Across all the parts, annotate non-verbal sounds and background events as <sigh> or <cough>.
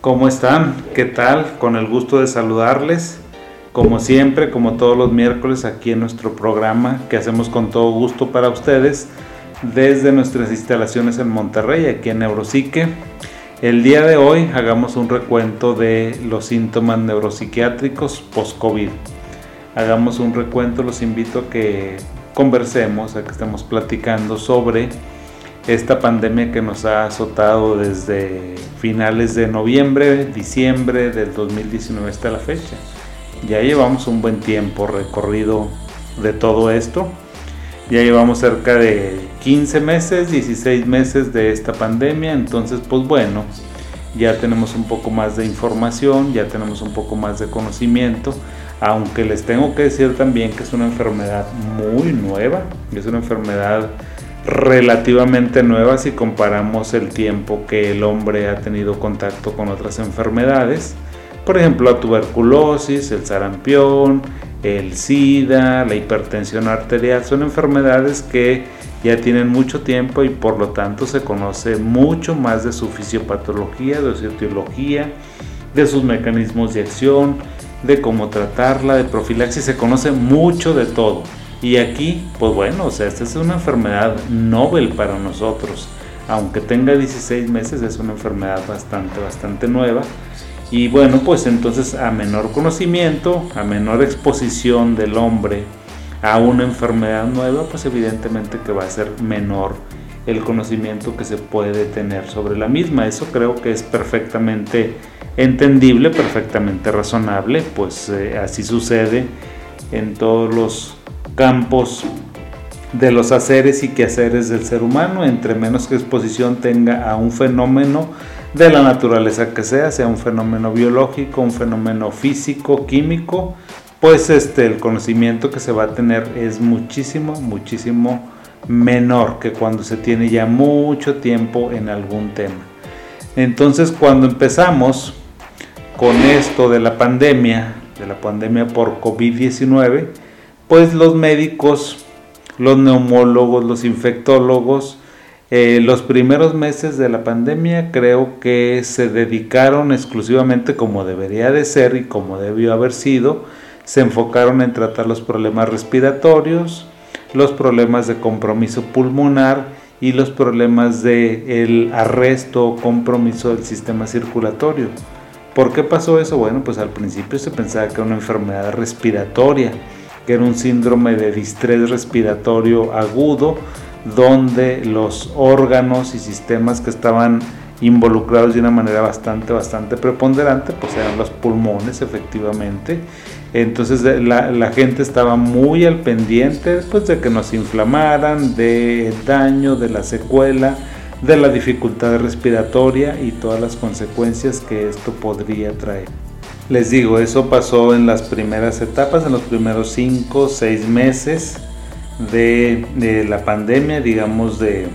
¿Cómo están? ¿Qué tal? Con el gusto de saludarles. Como siempre, como todos los miércoles, aquí en nuestro programa que hacemos con todo gusto para ustedes desde nuestras instalaciones en Monterrey, aquí en Neuropsique. El día de hoy hagamos un recuento de los síntomas neuropsiquiátricos post-COVID. Hagamos un recuento, los invito a que conversemos, a que estemos platicando sobre esta pandemia que nos ha azotado desde finales de noviembre, diciembre del 2019 hasta la fecha. Ya llevamos un buen tiempo recorrido de todo esto. Ya llevamos cerca de 15 meses, 16 meses de esta pandemia. Entonces, pues bueno, ya tenemos un poco más de información, ya tenemos un poco más de conocimiento. Aunque les tengo que decir también que es una enfermedad muy nueva, es una enfermedad relativamente nueva si comparamos el tiempo que el hombre ha tenido contacto con otras enfermedades. Por ejemplo, la tuberculosis, el sarampión, el SIDA, la hipertensión arterial, son enfermedades que ya tienen mucho tiempo y por lo tanto se conoce mucho más de su fisiopatología, de su etiología, de sus mecanismos de acción, de cómo tratarla, de profilaxis, se conoce mucho de todo. Y aquí, pues bueno, o sea, esta es una enfermedad novel para nosotros. Aunque tenga 16 meses, es una enfermedad bastante, bastante nueva y bueno, pues entonces a menor conocimiento, a menor exposición del hombre a una enfermedad nueva, pues evidentemente que va a ser menor el conocimiento que se puede tener sobre la misma. Eso creo que es perfectamente entendible, perfectamente razonable, pues eh, así sucede en todos los campos de los haceres y quehaceres del ser humano. Entre menos exposición tenga a un fenómeno, de la naturaleza que sea, sea un fenómeno biológico, un fenómeno físico, químico, pues este, el conocimiento que se va a tener es muchísimo, muchísimo menor que cuando se tiene ya mucho tiempo en algún tema. Entonces cuando empezamos con esto de la pandemia, de la pandemia por COVID-19, pues los médicos, los neumólogos, los infectólogos, eh, los primeros meses de la pandemia creo que se dedicaron exclusivamente como debería de ser y como debió haber sido, se enfocaron en tratar los problemas respiratorios, los problemas de compromiso pulmonar y los problemas de el arresto o compromiso del sistema circulatorio. ¿Por qué pasó eso? Bueno, pues al principio se pensaba que era una enfermedad respiratoria, que era un síndrome de distrés respiratorio agudo, donde los órganos y sistemas que estaban involucrados de una manera bastante, bastante preponderante, pues eran los pulmones efectivamente. Entonces la, gente estaba muy al pendiente pues, de que nos inflamaran, del daño, de la secuela, de la dificultad respiratoria y todas las consecuencias que esto podría traer. Les digo, eso pasó en las primeras etapas, en los primeros 5, 6 meses de, la pandemia, digamos de,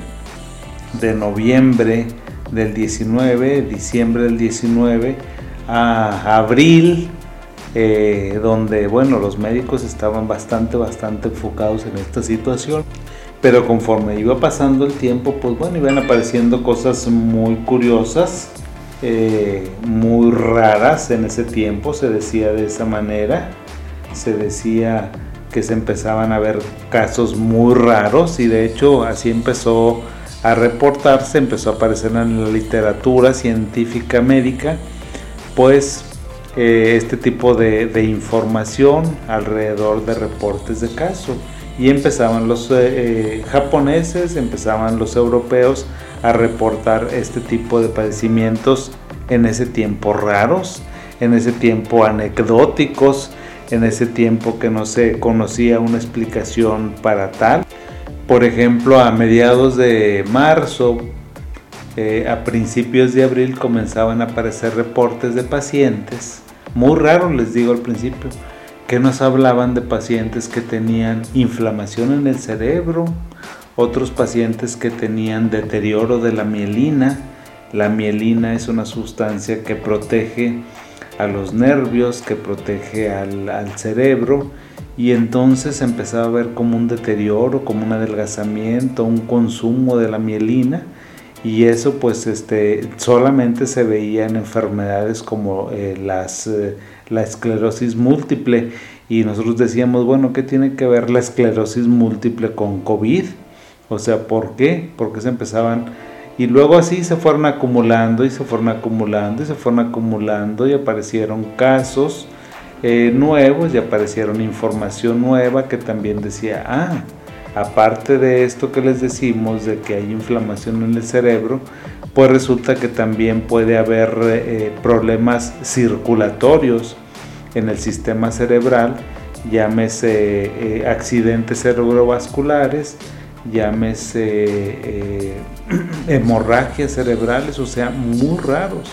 de noviembre del 19, diciembre del 19 a abril, eh, donde bueno, los médicos estaban bastante, bastante enfocados en esta situación. Pero conforme iba pasando el tiempo, pues bueno, iban apareciendo cosas muy curiosas, eh, muy raras en ese tiempo, se decía de esa manera. Se decía que se empezaban a ver casos muy raros y de hecho así empezó a reportarse, empezó a aparecer en la literatura científica médica, pues eh, este tipo de, información alrededor de reportes de caso. Y empezaban los eh, japoneses, empezaban los europeos a reportar este tipo de padecimientos en ese tiempo raros, en ese tiempo anecdóticos, en ese tiempo que no se conocía una explicación para tal. Por ejemplo, a mediados de marzo, eh, a principios de abril comenzaban a aparecer reportes de pacientes, muy raros les digo al principio, que nos hablaban de pacientes que tenían inflamación en el cerebro, otros pacientes que tenían deterioro de la mielina. La mielina es una sustancia que protege a los nervios, que protege al, cerebro y entonces empezaba a ver como un deterioro, como un adelgazamiento, un consumo de la mielina y eso pues este solamente se veía en enfermedades como eh, eh, la esclerosis múltiple y nosotros decíamos bueno qué tiene que ver la esclerosis múltiple con covid o sea por qué porque se empezaban y luego así se fueron acumulando y se fueron acumulando y se fueron acumulando y aparecieron casos eh, nuevos y aparecieron información nueva que también decía ah aparte de esto que les decimos de que hay inflamación en el cerebro, pues resulta que también puede haber eh, problemas circulatorios en el sistema cerebral, llámese eh, accidentes cerebrovasculares, llámese eh, <clears throat> hemorragias cerebrales, o sea, muy raros.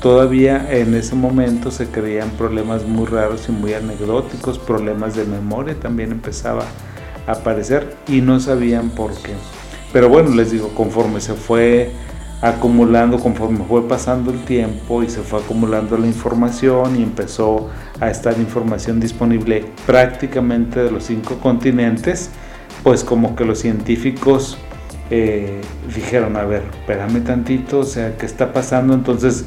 Todavía en ese momento se creían problemas muy raros y muy anecdóticos, problemas de memoria también empezaba aparecer y no sabían por qué. Pero bueno, les digo, conforme se fue acumulando, conforme fue pasando el tiempo y se fue acumulando la información y empezó a estar información disponible prácticamente de los cinco continentes, pues como que los científicos eh, dijeron, a ver, espérame tantito, o sea, ¿qué está pasando? Entonces,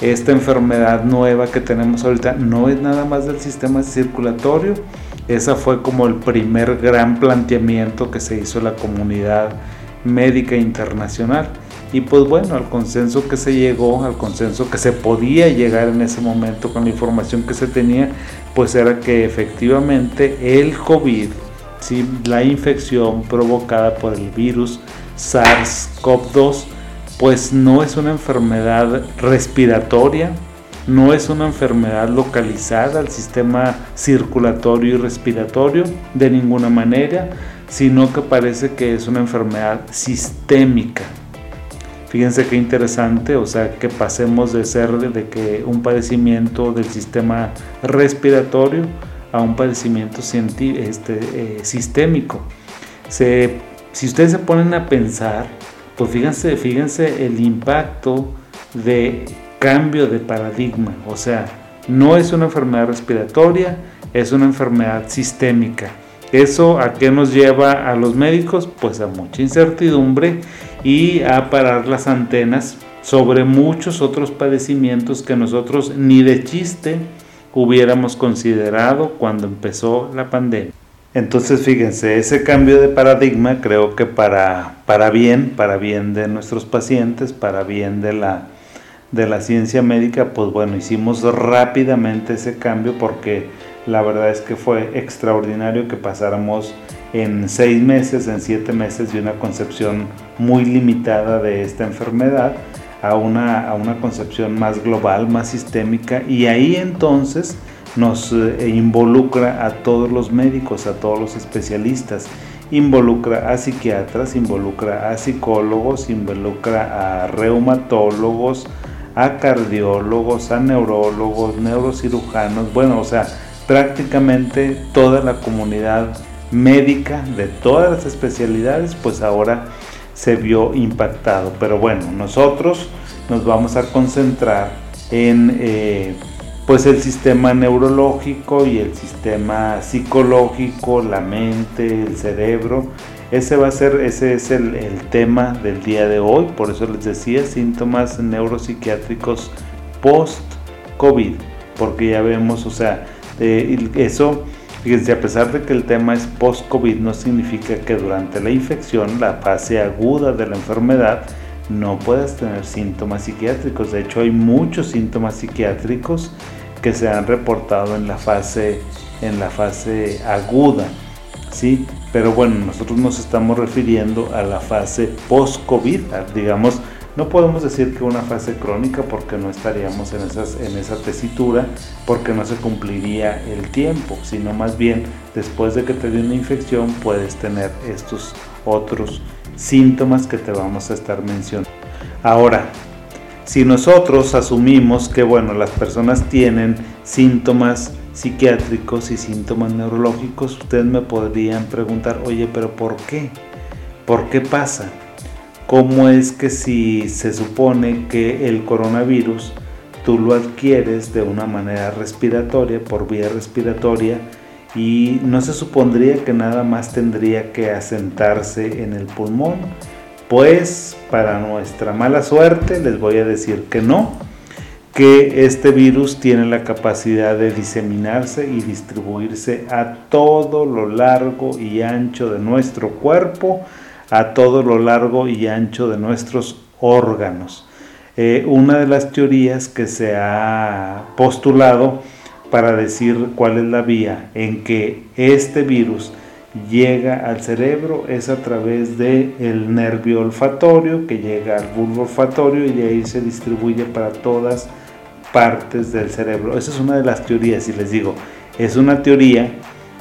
esta enfermedad nueva que tenemos ahorita no es nada más del sistema circulatorio, esa fue como el primer gran planteamiento que se hizo la comunidad médica internacional. Y pues bueno, al consenso que se llegó, al consenso que se podía llegar en ese momento con la información que se tenía, pues era que efectivamente el COVID. La infección provocada por el virus SARS-CoV-2, pues no es una enfermedad respiratoria, no es una enfermedad localizada al sistema circulatorio y respiratorio de ninguna manera, sino que parece que es una enfermedad sistémica. Fíjense qué interesante, o sea, que pasemos de ser de que un padecimiento del sistema respiratorio a un padecimiento este, eh, sistémico. si ustedes se ponen a pensar, pues fíjense, fíjense el impacto de cambio de paradigma, o sea, no es una enfermedad respiratoria, es una enfermedad sistémica. ¿Eso a qué nos lleva a los médicos? Pues a mucha incertidumbre y a parar las antenas sobre muchos otros padecimientos que nosotros ni de chiste hubiéramos considerado cuando empezó la pandemia. Entonces fíjense, ese cambio de paradigma creo que para, para bien, para bien de nuestros pacientes, para bien de la, de la ciencia médica, pues bueno, hicimos rápidamente ese cambio porque la verdad es que fue extraordinario que pasáramos en seis meses, en siete meses de una concepción muy limitada de esta enfermedad a una, a una concepción más global, más sistémica y ahí entonces nos eh, involucra a todos los médicos, a todos los especialistas, involucra a psiquiatras, involucra a psicólogos, involucra a reumatólogos, a cardiólogos, a neurólogos, neurocirujanos, bueno, o sea, prácticamente toda la comunidad médica de todas las especialidades, pues ahora se vio impactado. Pero bueno, nosotros nos vamos a concentrar en eh, pues el sistema neurológico y el sistema psicológico, la mente, el cerebro, ese va a ser, ese es el, tema del día de hoy, por eso les decía síntomas neuropsiquiátricos post-COVID, porque ya vemos, o sea, eh, eso, fíjense, a pesar de que el tema es post-COVID, no significa que durante la infección, la fase aguda de la enfermedad, no puedas tener síntomas psiquiátricos. De hecho, hay muchos síntomas psiquiátricos que se han reportado en la fase, en la fase aguda. ¿sí? Pero bueno, nosotros nos estamos refiriendo a la fase post-COVID, digamos, no podemos decir que una fase crónica porque no estaríamos en, esa tesitura, porque no se cumpliría el tiempo, sino más bien después de que te dio una infección puedes tener estos otros síntomas que te vamos a estar mencionando. Ahora, si nosotros asumimos que bueno, las personas tienen síntomas psiquiátricos y síntomas neurológicos, ustedes me podrían preguntar, oye, pero ¿por qué? ¿Por qué pasa? ¿Cómo es que si se supone que el coronavirus tú lo adquieres de una manera respiratoria, por vía respiratoria, y no se supondría que nada más tendría que asentarse en el pulmón, Pues para nuestra mala suerte les voy a decir que no, que este virus tiene la capacidad de diseminarse y distribuirse a todo lo largo y ancho de nuestro cuerpo, a todo lo largo y ancho de nuestros órganos. Eh, una de las teorías que se ha postulado para decir cuál es la vía en que este virus llega al cerebro es a través del el nervio olfatorio que llega al bulbo olfatorio y de ahí se distribuye para todas partes del cerebro. Esa es una de las teorías y les digo, es una teoría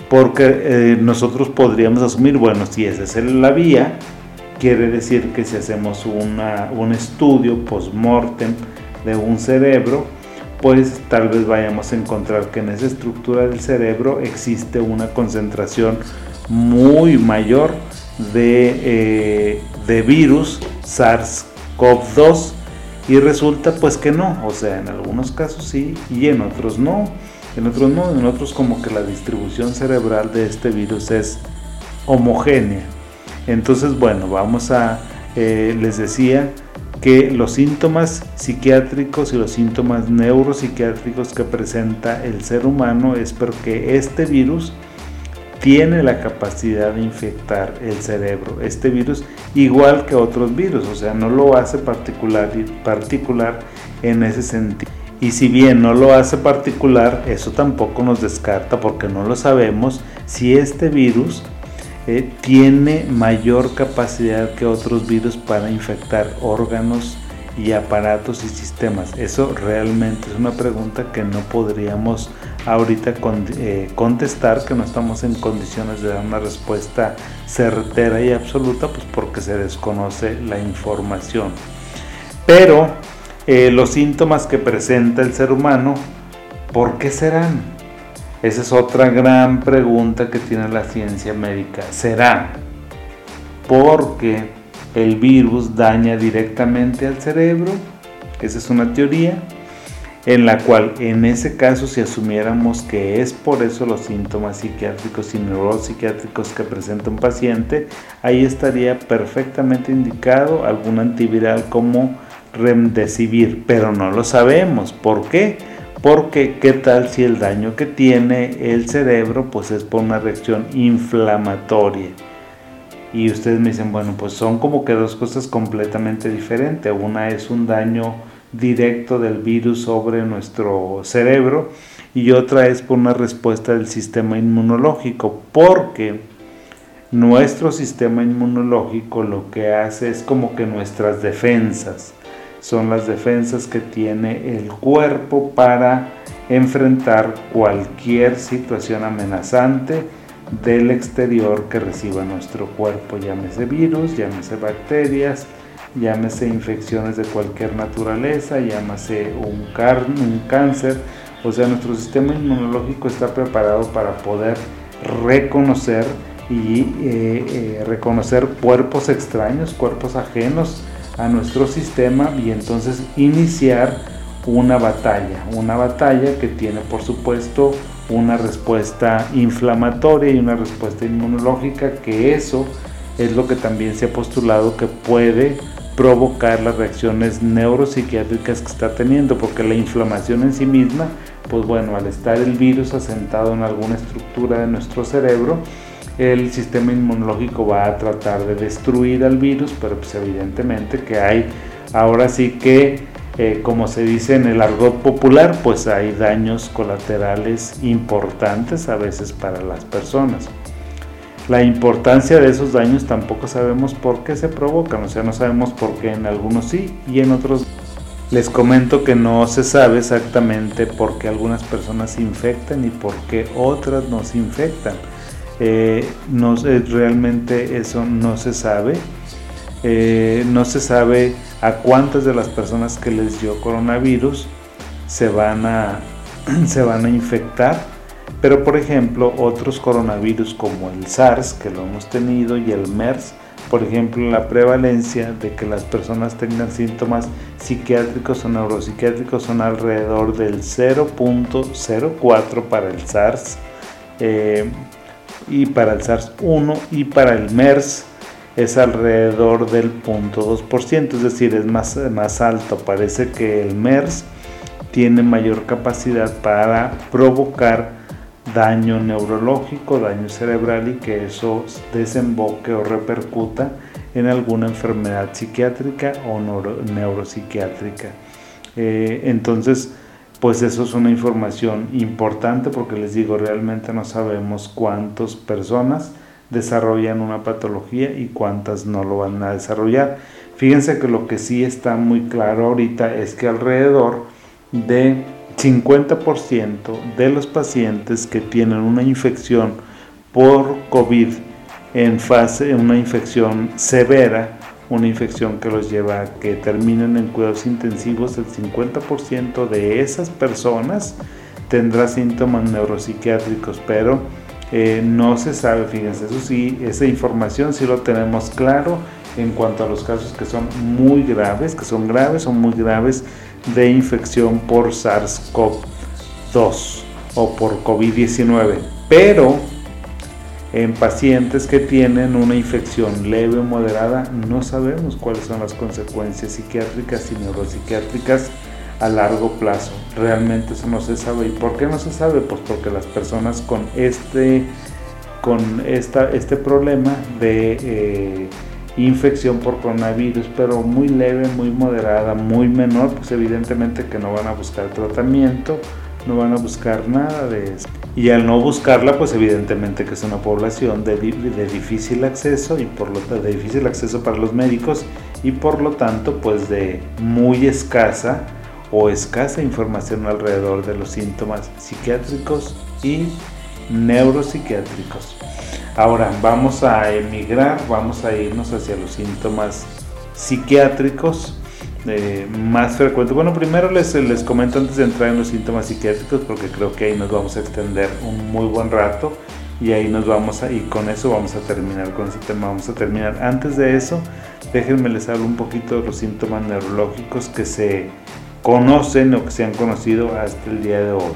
porque eh, nosotros podríamos asumir, bueno, si esa es la vía, quiere decir que si hacemos un estudio post-mortem de un cerebro, pues tal vez vayamos a encontrar que en esa estructura del cerebro existe una concentración muy mayor de, eh, de virus SARS-CoV-2 y resulta pues que no, o sea, en algunos casos sí y en otros no. En otros no, en otros como que la distribución cerebral de este virus es homogénea. Entonces, bueno, vamos a, eh, les decía que los síntomas psiquiátricos y los síntomas neuropsiquiátricos que presenta el ser humano es porque este virus tiene la capacidad de infectar el cerebro. Este virus, igual que otros virus, o sea, no lo hace particular, particular en ese sentido. Y si bien no lo hace particular, eso tampoco nos descarta porque no lo sabemos si este virus eh, tiene mayor capacidad que otros virus para infectar órganos y aparatos y sistemas. Eso realmente es una pregunta que no podríamos ahorita eh, contestar que no estamos en condiciones de dar una respuesta certera y absoluta, pues porque se desconoce la información. Pero eh, los síntomas que presenta el ser humano, ¿por qué serán? Esa es otra gran pregunta que tiene la ciencia médica. ¿Será porque el virus daña directamente al cerebro? Esa es una teoría en la cual en ese caso si asumiéramos que es por eso los síntomas psiquiátricos y neuropsiquiátricos que presenta un paciente, ahí estaría perfectamente indicado algún antiviral como remdesivir, pero no lo sabemos. ¿Por qué? Porque qué tal si el daño que tiene el cerebro pues es por una reacción inflamatoria. Y ustedes me dicen, bueno, pues son como que dos cosas completamente diferentes. Una es un daño directo del virus sobre nuestro cerebro y otra es por una respuesta del sistema inmunológico, porque nuestro sistema inmunológico lo que hace es como que nuestras defensas, son las defensas que tiene el cuerpo para enfrentar cualquier situación amenazante del exterior que reciba nuestro cuerpo, llámese virus, llámese bacterias, llámese infecciones de cualquier naturaleza, llámese un, un cáncer. O sea, nuestro sistema inmunológico está preparado para poder reconocer y eh, eh, reconocer cuerpos extraños, cuerpos ajenos a nuestro sistema y entonces iniciar una batalla, una batalla que tiene por supuesto una respuesta inflamatoria y una respuesta inmunológica, que eso es lo que también se ha postulado que puede provocar las reacciones neuropsiquiátricas que está teniendo, porque la inflamación en sí misma, pues bueno, al estar el virus asentado en alguna estructura de nuestro cerebro, el sistema inmunológico va a tratar de destruir al virus, pero pues evidentemente que hay ahora sí que, eh, como se dice en el argot popular, pues hay daños colaterales importantes a veces para las personas. La importancia de esos daños tampoco sabemos por qué se provocan, o sea, no sabemos por qué en algunos sí y en otros les comento que no se sabe exactamente por qué algunas personas se infectan y por qué otras no se infectan. Eh, no, realmente eso no se sabe. Eh, no se sabe a cuántas de las personas que les dio coronavirus se van a, <clears throat> se van a infectar pero por ejemplo, otros coronavirus como el SARS, que lo hemos tenido, y el MERS, por ejemplo, la prevalencia de que las personas tengan síntomas psiquiátricos o neuropsiquiátricos son alrededor del 0.04 para el SARS eh, y para el SARS-1 y para el MERS es alrededor del 0.2%, es decir, es más, más alto. Parece que el MERS tiene mayor capacidad para provocar daño neurológico, daño cerebral y que eso desemboque o repercuta en alguna enfermedad psiquiátrica o neuropsiquiátrica. Eh, entonces, pues eso es una información importante porque les digo, realmente no sabemos cuántas personas desarrollan una patología y cuántas no lo van a desarrollar. Fíjense que lo que sí está muy claro ahorita es que alrededor de 50% de los pacientes que tienen una infección por COVID en fase, una infección severa, una infección que los lleva a que terminen en cuidados intensivos, el 50% de esas personas tendrá síntomas neuropsiquiátricos, pero eh, no se sabe, fíjense, eso sí, esa información sí lo tenemos claro en cuanto a los casos que son muy graves, que son graves o muy graves de infección por SARS-CoV-2 o por COVID-19. Pero en pacientes que tienen una infección leve o moderada no sabemos cuáles son las consecuencias psiquiátricas y neuropsiquiátricas a largo plazo. Realmente eso no se sabe. ¿Y por qué no se sabe? Pues porque las personas con este, con esta, este problema de eh, infección por coronavirus, pero muy leve, muy moderada, muy menor, pues evidentemente que no van a buscar tratamiento, no van a buscar nada de eso. Y al no buscarla, pues evidentemente que es una población de, de difícil acceso y por lo de difícil acceso para los médicos y por lo tanto pues de muy escasa o escasa información alrededor de los síntomas psiquiátricos y neuropsiquiátricos. Ahora vamos a emigrar, vamos a irnos hacia los síntomas psiquiátricos eh, más frecuentes. Bueno, primero les, les comento antes de entrar en los síntomas psiquiátricos porque creo que ahí nos vamos a extender un muy buen rato y ahí nos vamos a, y con eso vamos a terminar con ese tema, vamos a terminar. Antes de eso, déjenme les hablo un poquito de los síntomas neurológicos que se conocen o que se han conocido hasta el día de hoy.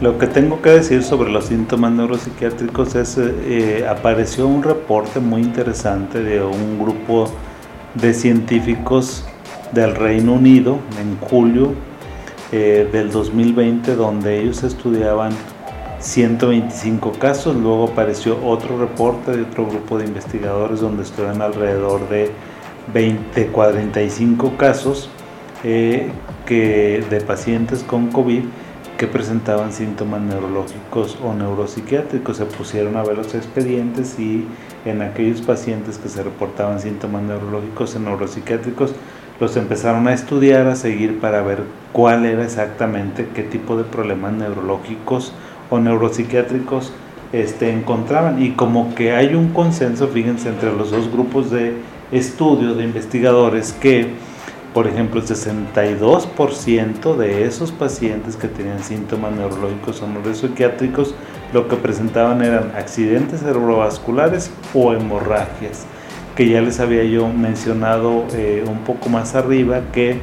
Lo que tengo que decir sobre los síntomas neuropsiquiátricos es, eh, apareció un reporte muy interesante de un grupo de científicos del Reino Unido en julio eh, del 2020 donde ellos estudiaban 125 casos, luego apareció otro reporte de otro grupo de investigadores donde estudian alrededor de 20, 45 casos eh, que, de pacientes con COVID que presentaban síntomas neurológicos o neuropsiquiátricos. Se pusieron a ver los expedientes y en aquellos pacientes que se reportaban síntomas neurológicos o neuropsiquiátricos, los empezaron a estudiar, a seguir para ver cuál era exactamente, qué tipo de problemas neurológicos o neuropsiquiátricos este, encontraban. Y como que hay un consenso, fíjense, entre los dos grupos de estudio, de investigadores, que por ejemplo, el 62% de esos pacientes que tenían síntomas neurológicos o neuropsiquiátricos lo que presentaban eran accidentes cerebrovasculares o hemorragias, que ya les había yo mencionado eh, un poco más arriba que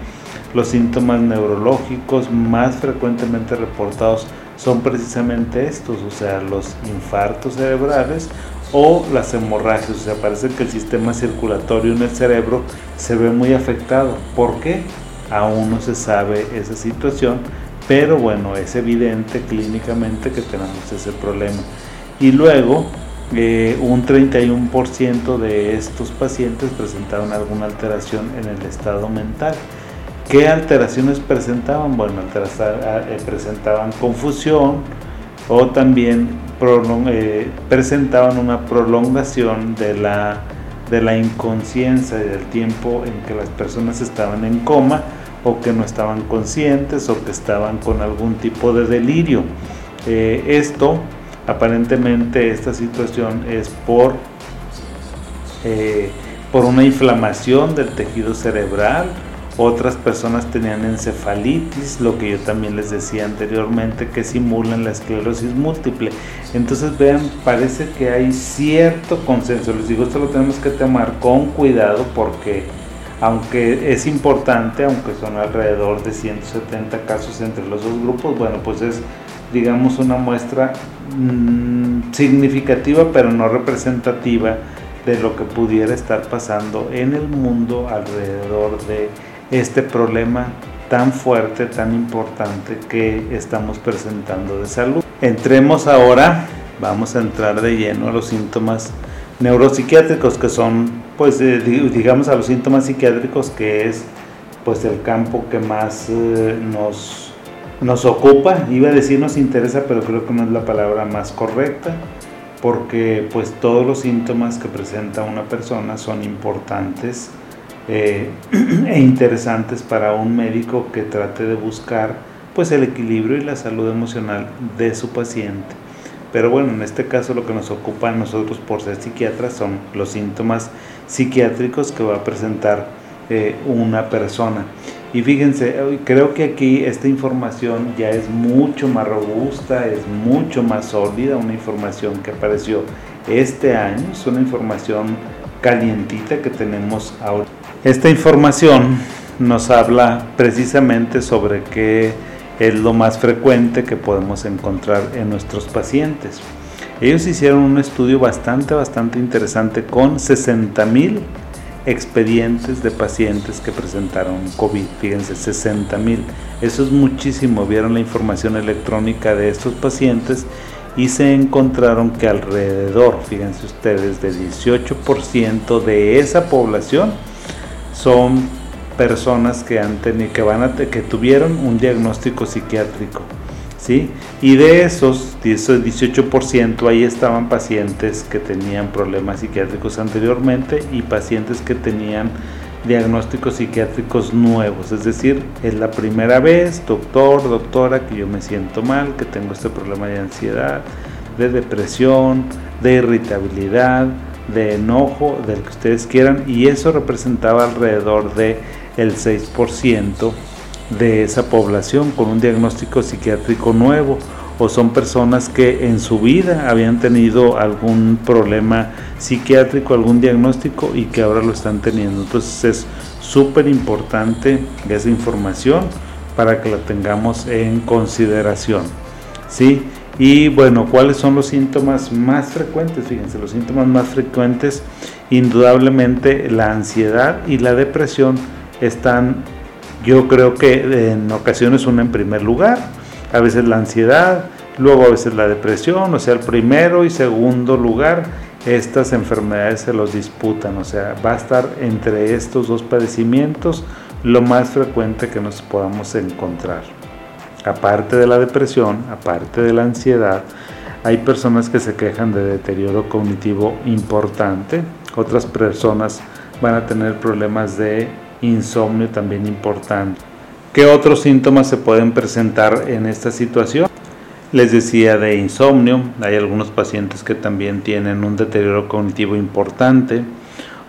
los síntomas neurológicos más frecuentemente reportados son precisamente estos, o sea, los infartos cerebrales o las hemorragias, o sea, parece que el sistema circulatorio en el cerebro se ve muy afectado. ¿Por qué? Aún no se sabe esa situación, pero bueno, es evidente clínicamente que tenemos ese problema. Y luego, un 31% de estos pacientes presentaron alguna alteración en el estado mental. ¿Qué alteraciones presentaban? Bueno, eh, presentaban confusión o también eh, presentaban una prolongación de la, de la inconsciencia y del tiempo en que las personas estaban en coma o que no estaban conscientes o que estaban con algún tipo de delirio. Eh, esto, aparentemente, esta situación es por, eh, por una inflamación del tejido cerebral otras personas tenían encefalitis, lo que yo también les decía anteriormente, que simulan la esclerosis múltiple. Entonces vean, parece que hay cierto consenso. Les digo, esto lo tenemos que tomar con cuidado porque aunque es importante, aunque son alrededor de 170 casos entre los dos grupos, bueno, pues es digamos una muestra mm, significativa pero no representativa de lo que pudiera estar pasando en el mundo alrededor de este problema tan fuerte, tan importante que estamos presentando de salud. Entremos ahora, vamos a entrar de lleno a los síntomas neuropsiquiátricos que son, pues digamos a los síntomas psiquiátricos que es pues el campo que más eh, nos, nos ocupa, iba a decir nos interesa, pero creo que no es la palabra más correcta, porque pues todos los síntomas que presenta una persona son importantes eh, <clears throat> e interesantes para un médico que trate de buscar pues el equilibrio y la salud emocional de su paciente. Pero bueno, en este caso lo que nos ocupa a nosotros por ser psiquiatras son los síntomas psiquiátricos que va a presentar eh, una persona. Y fíjense, creo que aquí esta información ya es mucho más robusta, es mucho más sólida, una información que apareció este año, es una información calientita que tenemos ahora. Esta información nos habla precisamente sobre qué es lo más frecuente que podemos encontrar en nuestros pacientes. Ellos hicieron un estudio bastante, bastante interesante con 60 mil expedientes de pacientes que presentaron COVID. Fíjense, 60 mil. Eso es muchísimo. Vieron la información electrónica de estos pacientes y se encontraron que alrededor, fíjense ustedes, de 18% de esa población son personas que han tenido, que van a, que tuvieron un diagnóstico psiquiátrico. ¿Sí? Y de esos, esos 18%, ahí estaban pacientes que tenían problemas psiquiátricos anteriormente y pacientes que tenían diagnósticos psiquiátricos nuevos. Es decir, es la primera vez, doctor, doctora, que yo me siento mal, que tengo este problema de ansiedad, de depresión, de irritabilidad, de enojo, del que ustedes quieran, y eso representaba alrededor de el 6% de esa población con un diagnóstico psiquiátrico nuevo o son personas que en su vida habían tenido algún problema psiquiátrico, algún diagnóstico y que ahora lo están teniendo. Entonces es súper importante esa información para que la tengamos en consideración. ¿sí? Y bueno, ¿cuáles son los síntomas más frecuentes? Fíjense, los síntomas más frecuentes, indudablemente la ansiedad y la depresión están yo creo que en ocasiones una en primer lugar, a veces la ansiedad, luego a veces la depresión, o sea, el primero y segundo lugar, estas enfermedades se los disputan, o sea, va a estar entre estos dos padecimientos lo más frecuente que nos podamos encontrar. Aparte de la depresión, aparte de la ansiedad, hay personas que se quejan de deterioro cognitivo importante, otras personas van a tener problemas de insomnio también importante. ¿Qué otros síntomas se pueden presentar en esta situación? Les decía de insomnio, hay algunos pacientes que también tienen un deterioro cognitivo importante,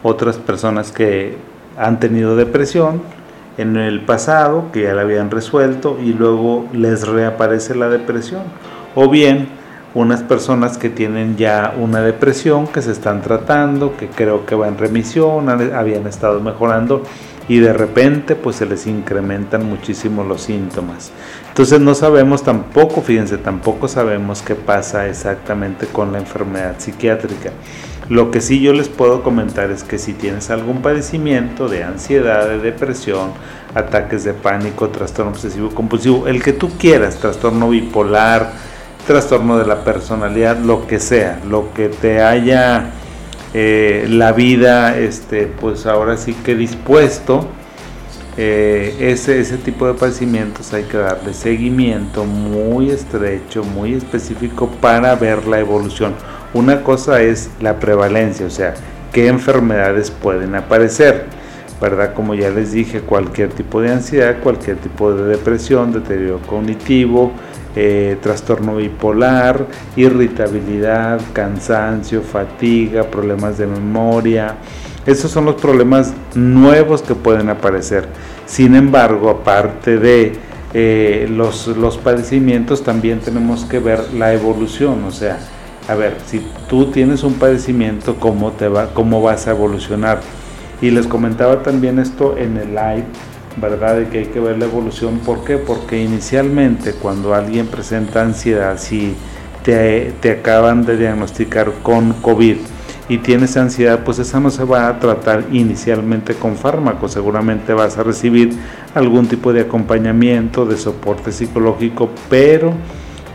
otras personas que han tenido depresión en el pasado, que ya la habían resuelto y luego les reaparece la depresión, o bien unas personas que tienen ya una depresión, que se están tratando, que creo que va en remisión, habían estado mejorando y de repente pues se les incrementan muchísimo los síntomas. Entonces no sabemos tampoco, fíjense, tampoco sabemos qué pasa exactamente con la enfermedad psiquiátrica. Lo que sí yo les puedo comentar es que si tienes algún padecimiento de ansiedad, de depresión, ataques de pánico, trastorno obsesivo compulsivo, el que tú quieras, trastorno bipolar, trastorno de la personalidad, lo que sea, lo que te haya eh, la vida, este, pues ahora sí que dispuesto, eh, ese, ese tipo de padecimientos hay que darle seguimiento muy estrecho, muy específico para ver la evolución. Una cosa es la prevalencia, o sea, qué enfermedades pueden aparecer, ¿verdad? Como ya les dije, cualquier tipo de ansiedad, cualquier tipo de depresión, deterioro cognitivo, eh, trastorno bipolar, irritabilidad, cansancio, fatiga, problemas de memoria. Esos son los problemas nuevos que pueden aparecer. Sin embargo, aparte de eh, los, los padecimientos, también tenemos que ver la evolución. O sea, a ver, si tú tienes un padecimiento, ¿cómo, te va, cómo vas a evolucionar? Y les comentaba también esto en el live ¿verdad? De que hay que ver la evolución. ¿Por qué? Porque inicialmente cuando alguien presenta ansiedad, si te, te acaban de diagnosticar con COVID y tienes ansiedad, pues esa no se va a tratar inicialmente con fármacos, seguramente vas a recibir algún tipo de acompañamiento, de soporte psicológico, pero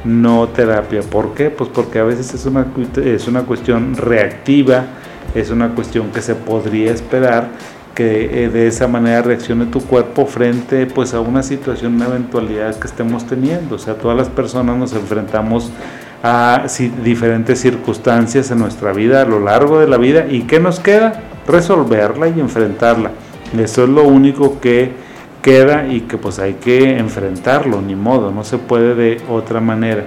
no terapia. ¿Por qué? Pues porque a veces es una, es una cuestión reactiva, es una cuestión que se podría esperar que eh, de esa manera reaccione tu cuerpo frente pues a una situación, una eventualidad que estemos teniendo. O sea, todas las personas nos enfrentamos a diferentes circunstancias en nuestra vida a lo largo de la vida y ¿qué nos queda? Resolverla y enfrentarla. Eso es lo único que queda y que pues hay que enfrentarlo, ni modo, no se puede de otra manera.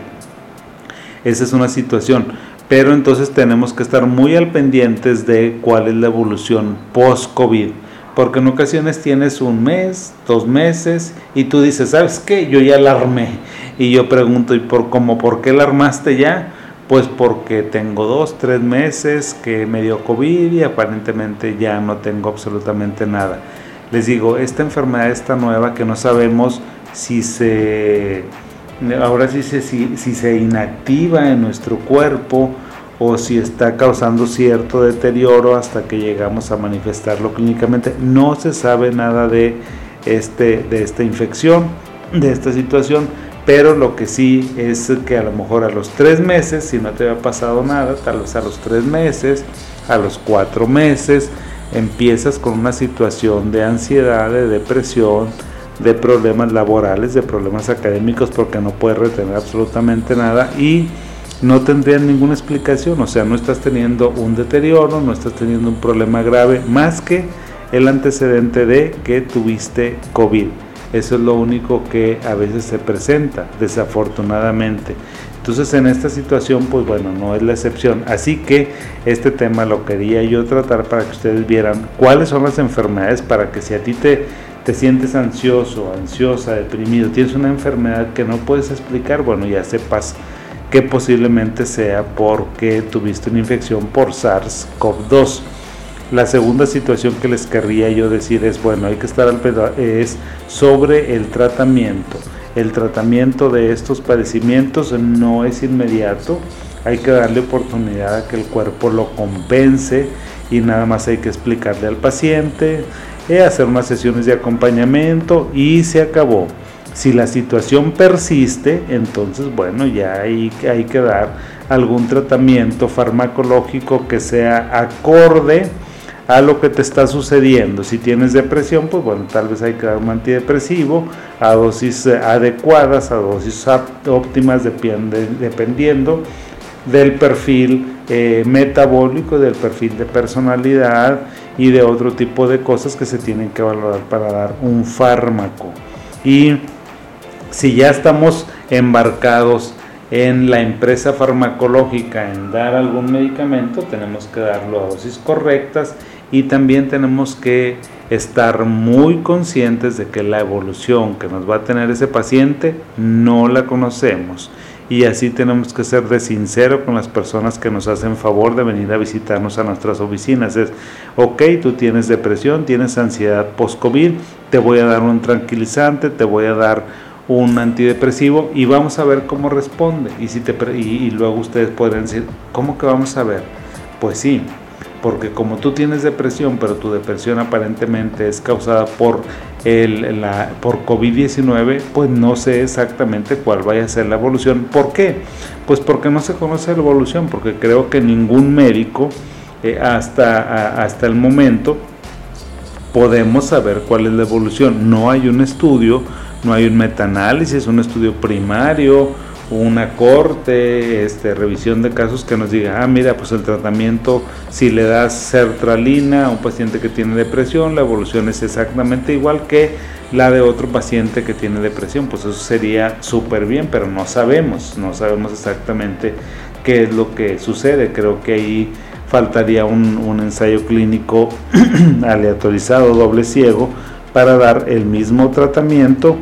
Esa es una situación, pero entonces tenemos que estar muy al pendientes de cuál es la evolución post-COVID porque en ocasiones tienes un mes, dos meses y tú dices, ¿sabes qué? Yo ya la armé. Y yo pregunto, ¿y por cómo? ¿Por qué la armaste ya? Pues porque tengo dos, tres meses que me dio COVID y aparentemente ya no tengo absolutamente nada. Les digo, esta enfermedad está nueva que no sabemos si se, ahora sí si, si se inactiva en nuestro cuerpo o si está causando cierto deterioro hasta que llegamos a manifestarlo clínicamente. No se sabe nada de, este, de esta infección, de esta situación, pero lo que sí es que a lo mejor a los tres meses, si no te había pasado nada, tal vez a los tres meses, a los cuatro meses, empiezas con una situación de ansiedad, de depresión, de problemas laborales, de problemas académicos, porque no puedes retener absolutamente nada y no tendrían ninguna explicación, o sea, no estás teniendo un deterioro, no estás teniendo un problema grave, más que el antecedente de que tuviste COVID. Eso es lo único que a veces se presenta, desafortunadamente. Entonces en esta situación, pues bueno, no es la excepción. Así que este tema lo quería yo tratar para que ustedes vieran cuáles son las enfermedades para que si a ti te, te sientes ansioso, ansiosa, deprimido, tienes una enfermedad que no puedes explicar, bueno, ya sepas que posiblemente sea porque tuviste una infección por SARS-CoV-2. La segunda situación que les querría yo decir es, bueno, hay que estar al es sobre el tratamiento. El tratamiento de estos padecimientos no es inmediato, hay que darle oportunidad a que el cuerpo lo compense y nada más hay que explicarle al paciente, eh, hacer unas sesiones de acompañamiento y se acabó. Si la situación persiste, entonces bueno, ya hay, hay que dar algún tratamiento farmacológico que sea acorde a lo que te está sucediendo. Si tienes depresión, pues bueno, tal vez hay que dar un antidepresivo a dosis eh, adecuadas, a dosis óptimas, dependiendo del perfil eh, metabólico, del perfil de personalidad y de otro tipo de cosas que se tienen que valorar para dar un fármaco. Y si ya estamos embarcados en la empresa farmacológica en dar algún medicamento, tenemos que darlo a dosis correctas y también tenemos que estar muy conscientes de que la evolución que nos va a tener ese paciente no la conocemos y así tenemos que ser de sincero con las personas que nos hacen favor de venir a visitarnos a nuestras oficinas. Es, ok, tú tienes depresión, tienes ansiedad post-COVID, te voy a dar un tranquilizante, te voy a dar un antidepresivo y vamos a ver cómo responde. Y, si te, y, luego ustedes podrían decir, ¿cómo que vamos a ver? Pues sí, porque como tú tienes depresión, pero tu depresión aparentemente es causada por, por COVID-19, pues no sé exactamente cuál vaya a ser la evolución. ¿Por qué? Pues porque no se conoce la evolución, porque creo que ningún médico eh, hasta, hasta el momento podemos saber cuál es la evolución. No hay un estudio no hay un metaanálisis, un estudio primario, una corte, este, revisión de casos que nos diga, ah, mira, pues el tratamiento, si le das sertralina a un paciente que tiene depresión, la evolución es exactamente igual que la de otro paciente que tiene depresión, pues eso sería súper bien, pero no sabemos, no sabemos exactamente qué es lo que sucede, creo que ahí faltaría un, un ensayo clínico <clears throat> aleatorizado, doble ciego, para dar el mismo tratamiento,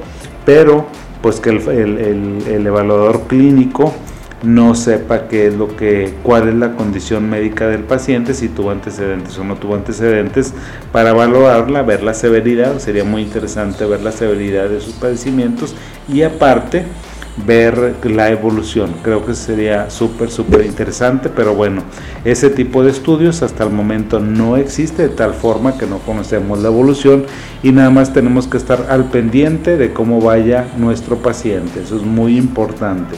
pero pues que el, evaluador clínico no sepa qué lo que, cuál es la condición médica del paciente, si tuvo antecedentes o no tuvo antecedentes, para valorarla, ver la severidad, sería muy interesante ver la severidad de sus padecimientos. Y aparte ver la evolución. Creo que sería súper, súper interesante, pero bueno, ese tipo de estudios hasta el momento no existe de tal forma que no conocemos la evolución y nada más tenemos que estar al pendiente de cómo vaya nuestro paciente. Eso es muy importante.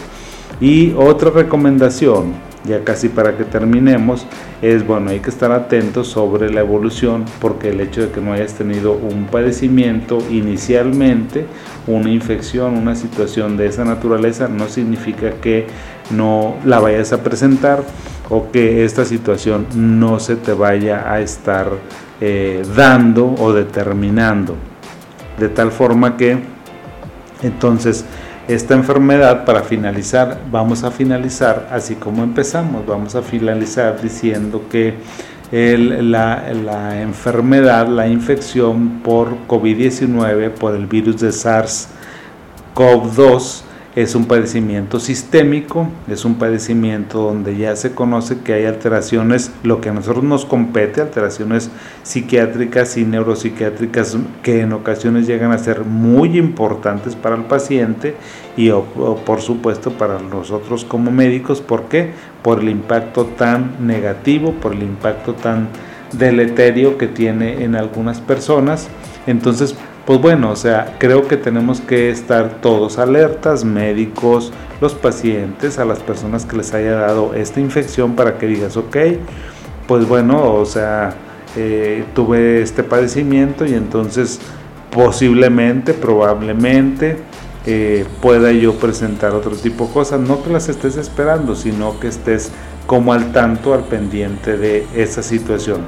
Y otra recomendación ya casi para que terminemos, es bueno, hay que estar atentos sobre la evolución porque el hecho de que no hayas tenido un padecimiento inicialmente, una infección, una situación de esa naturaleza, no significa que no la vayas a presentar o que esta situación no se te vaya a estar eh, dando o determinando. De tal forma que entonces esta enfermedad, para finalizar, vamos a finalizar así como empezamos, vamos a finalizar diciendo que la, enfermedad, la infección por COVID-19, por el virus de SARS-CoV-2, es un padecimiento sistémico, es un padecimiento donde ya se conoce que hay alteraciones, lo que a nosotros nos compete, alteraciones psiquiátricas y neuropsiquiátricas que en ocasiones llegan a ser muy importantes para el paciente y por supuesto para nosotros como médicos. ¿Por qué? Por el impacto tan negativo, por el impacto tan deleterio que tiene en algunas personas. Entonces, pues bueno, o sea, creo que tenemos que estar todos alertas, médicos, los pacientes, a las personas que les haya dado esta infección para que digas, ok, pues bueno, o sea, eh, tuve este padecimiento y entonces posiblemente, probablemente, eh, pueda yo presentar otro tipo de cosas, no que las estés esperando, sino que estés como al tanto, al pendiente de esa situación.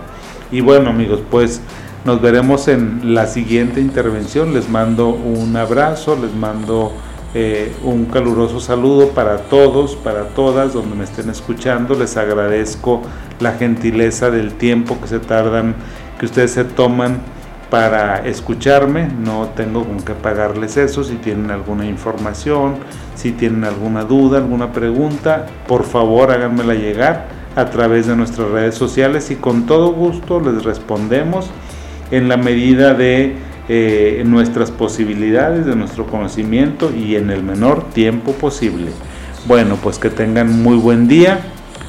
Y bueno amigos, pues nos veremos en la siguiente intervención. Les mando un abrazo, les mando eh, un caluroso saludo para todos, para todas, donde me estén escuchando. Les agradezco la gentileza del tiempo que se tardan, que ustedes se toman para escucharme. No tengo con qué pagarles eso. Si tienen alguna información, si tienen alguna duda, alguna pregunta, por favor háganmela llegar a través de nuestras redes sociales y con todo gusto les respondemos en la medida de eh, nuestras posibilidades, de nuestro conocimiento y en el menor tiempo posible. Bueno, pues que tengan muy buen día.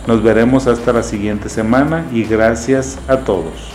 Nos veremos hasta la siguiente semana y gracias a todos.